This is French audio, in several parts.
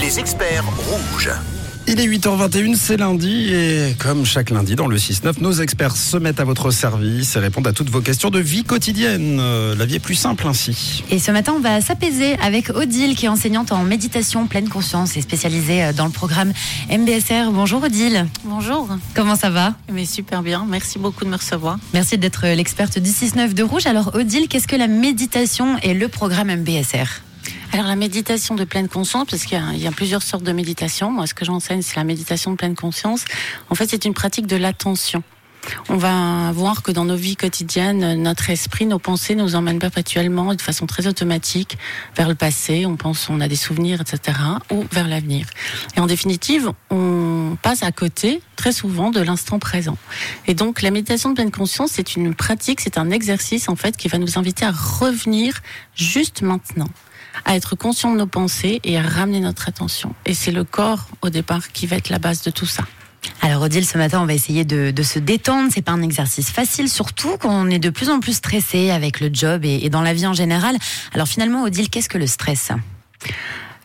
Les experts rouges. Il est 8h21, c'est lundi et comme chaque lundi dans le 6-9, nos experts se mettent à votre service et répondent à toutes vos questions de vie quotidienne. Euh, La vie est plus simple ainsi. Et ce matin, on va s'apaiser avec Odile, qui est enseignante en méditation pleine conscience et spécialisée euh, dans le programme MBSR. Bonjour Odile. Bonjour. Comment ça va? Mais super bien. Merci beaucoup de me recevoir. Merci d'être euh, l'experte du 6-9 de Rouge. Alors Odile, qu'est-ce que la méditation et le programme MBSR Alors la méditation de pleine conscience, parce qu'il y a, plusieurs sortes de méditation. Moi, ce que j'enseigne, c'est la méditation de pleine conscience. En fait, c'est une pratique de l'attention. On va voir que dans nos vies quotidiennes, notre esprit, nos pensées nous emmènent perpétuellement de façon très automatique vers le passé. On pense, on a des souvenirs, etc., ou vers l'avenir. Et en définitive, on passe à côté très souvent de l'instant présent. Et donc, la méditation de pleine conscience, c'est une pratique, c'est un exercice en fait qui va nous inviter à revenir juste maintenant à être conscient de nos pensées et à ramener notre attention. Et c'est le corps, au départ, qui va être la base de tout ça. Alors Odile, ce matin, on va essayer de, se détendre. C'est pas un exercice facile, surtout quand on est de plus en plus stressé avec le job et dans la vie en général. Alors finalement, Odile, qu'est-ce que le stress?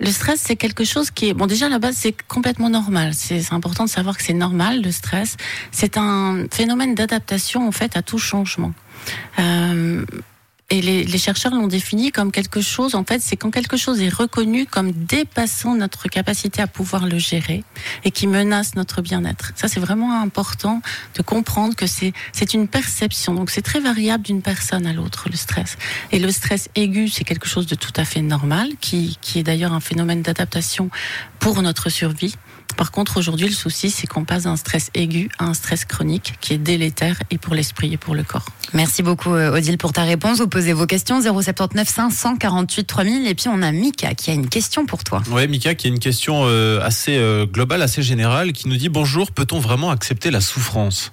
Le stress, c'est quelque chose qui est... Bon, déjà, à la base, c'est complètement normal. C'est important de savoir que c'est normal, le stress. C'est un phénomène d'adaptation, en fait, à tout changement. Euh, et les, chercheurs l'ont défini comme quelque chose, en fait, c'est quand quelque chose est reconnu comme dépassant notre capacité à pouvoir le gérer et qui menace notre bien-être. Ça, c'est vraiment important de comprendre que c'est une perception. Donc, c'est très variable d'une personne à l'autre, le stress. Et le stress aigu, c'est quelque chose de tout à fait normal, qui est d'ailleurs un phénomène d'adaptation pour notre survie. Par contre, aujourd'hui, le souci, c'est qu'on passe d'un stress aigu à un stress chronique qui est délétère et pour l'esprit et pour le corps. Merci beaucoup euh, Odile pour ta réponse. Vous posez vos questions 079 548 3000 et puis on a Mika qui a une question pour toi. Ouais, Mika, qui a une question euh, assez euh, globale, assez générale, qui nous dit bonjour, peut-on vraiment accepter la souffrance?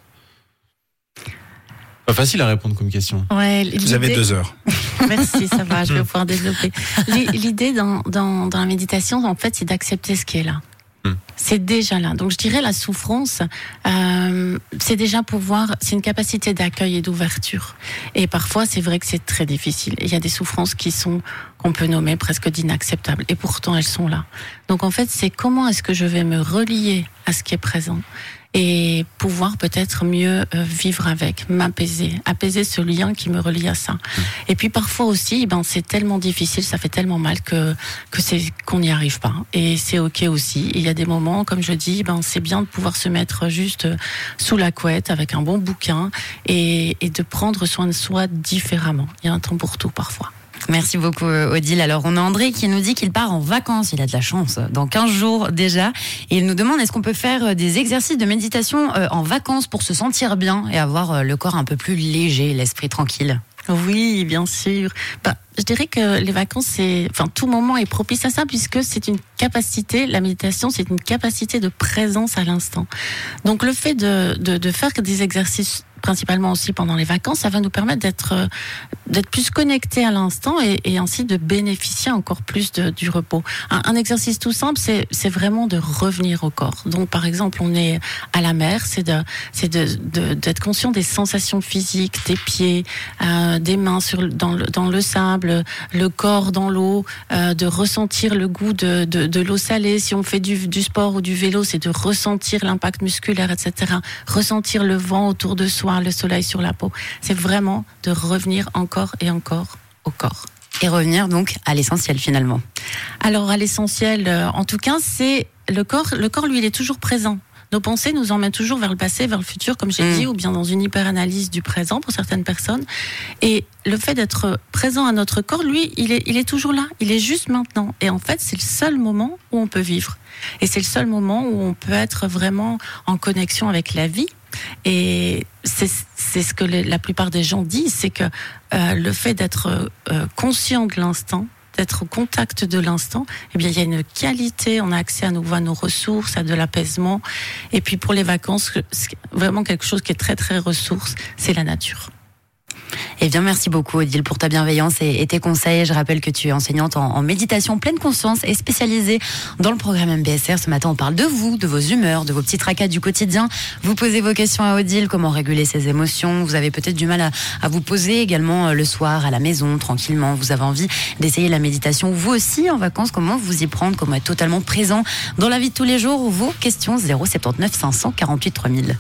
Pas facile à répondre comme question. Ouais, Vous avez deux heures. Merci, ça va, je vais pouvoir développer. L'i- L'idée dans, dans, dans la méditation, en fait, c'est d'accepter ce qui est là. C'est déjà là. Donc, je dirais la souffrance, euh, c'est déjà pouvoir, c'est une capacité d'accueil et d'ouverture. Et parfois, c'est vrai que c'est très difficile. Il y a des souffrances qui sont qu'on peut nommer presque d'inacceptables. Et pourtant, elles sont là. Donc, en fait, c'est comment est-ce que je vais me relier à ce qui est présent et pouvoir peut-être mieux euh, vivre avec, m'apaiser, apaiser ce lien qui me relie à ça. Et puis parfois aussi, ben c'est tellement difficile, ça fait tellement mal que que c'est qu'on n'y arrive pas. Et c'est ok aussi. Il y a des moments, comme je dis, ben c'est bien de pouvoir se mettre juste euh, sous la couette avec un bon bouquin et, et de prendre soin de soi différemment. Il y a un temps pour tout parfois. Merci beaucoup euh, Odile. Alors on a André qui nous dit qu'il part en vacances, il a de la chance, euh, dans 15 jours déjà. Et il nous demande est-ce qu'on peut faire des exercices de méditation en vacances pour se sentir bien et avoir le corps un peu plus léger, l'esprit tranquille? Oui, bien sûr. Bah, je dirais que les vacances, c'est, enfin, tout moment est propice à ça puisque c'est une capacité, la méditation, c'est une capacité de présence à l'instant. Donc, le fait de, de, de faire des exercices principalement aussi pendant les vacances, ça va nous permettre d'être euh, d'être plus connecté à l'instant et, ainsi de bénéficier encore plus du repos. Un, exercice tout simple, c'est vraiment de revenir au corps. Donc par exemple, on est à la mer, c'est de c'est de d'être conscient des sensations physiques, des pieds, euh, des mains sur dans le dans le sable, le corps dans l'eau, euh, de ressentir le goût de de, de l'eau salée. Si on fait du du sport ou du vélo, c'est de ressentir l'impact musculaire, etc. Ressentir le vent autour de soi, le soleil sur la peau. C'est vraiment de revenir encore et encore au corps. et revenir donc à l'essentiel finalement. Alors à l'essentiel, euh, en tout cas, c'est le corps. Le corps, lui, il est toujours présent. Nos pensées nous emmènent toujours vers le passé, vers le futur, comme j'ai Mm. dit, ou bien dans une hyper-analyse du présent pour certaines personnes. Et le fait d'être présent à notre corps, lui, il est, il est toujours là. Il est juste maintenant. Et en fait, c'est le seul moment où on peut vivre. Et c'est le seul moment où on peut être vraiment en connexion avec la vie. Et c'est ce que la plupart des gens disent, c'est que euh, le fait d'être euh, conscient de l'instant, d'être au contact de l'instant, eh bien, il y a une qualité, on a accès à nouveau à nos ressources, à de l'apaisement. Et puis pour les vacances, vraiment quelque chose qui est très très ressource, c'est la nature. Eh bien, merci beaucoup, Odile, pour ta bienveillance et, tes conseils. Je rappelle que tu es enseignante en, méditation pleine conscience et spécialisée dans le programme MBSR. Ce matin, on parle de vous, de vos humeurs, de vos petits tracas du quotidien. Vous posez vos questions à Odile, comment réguler ses émotions. Vous avez peut-être du mal à, à, vous poser également euh, le soir à la maison, tranquillement. Vous avez envie d'essayer la méditation. Vous aussi, en vacances, comment vous y prendre, comment être totalement présent dans la vie de tous les jours. Vos questions 079 548 3000.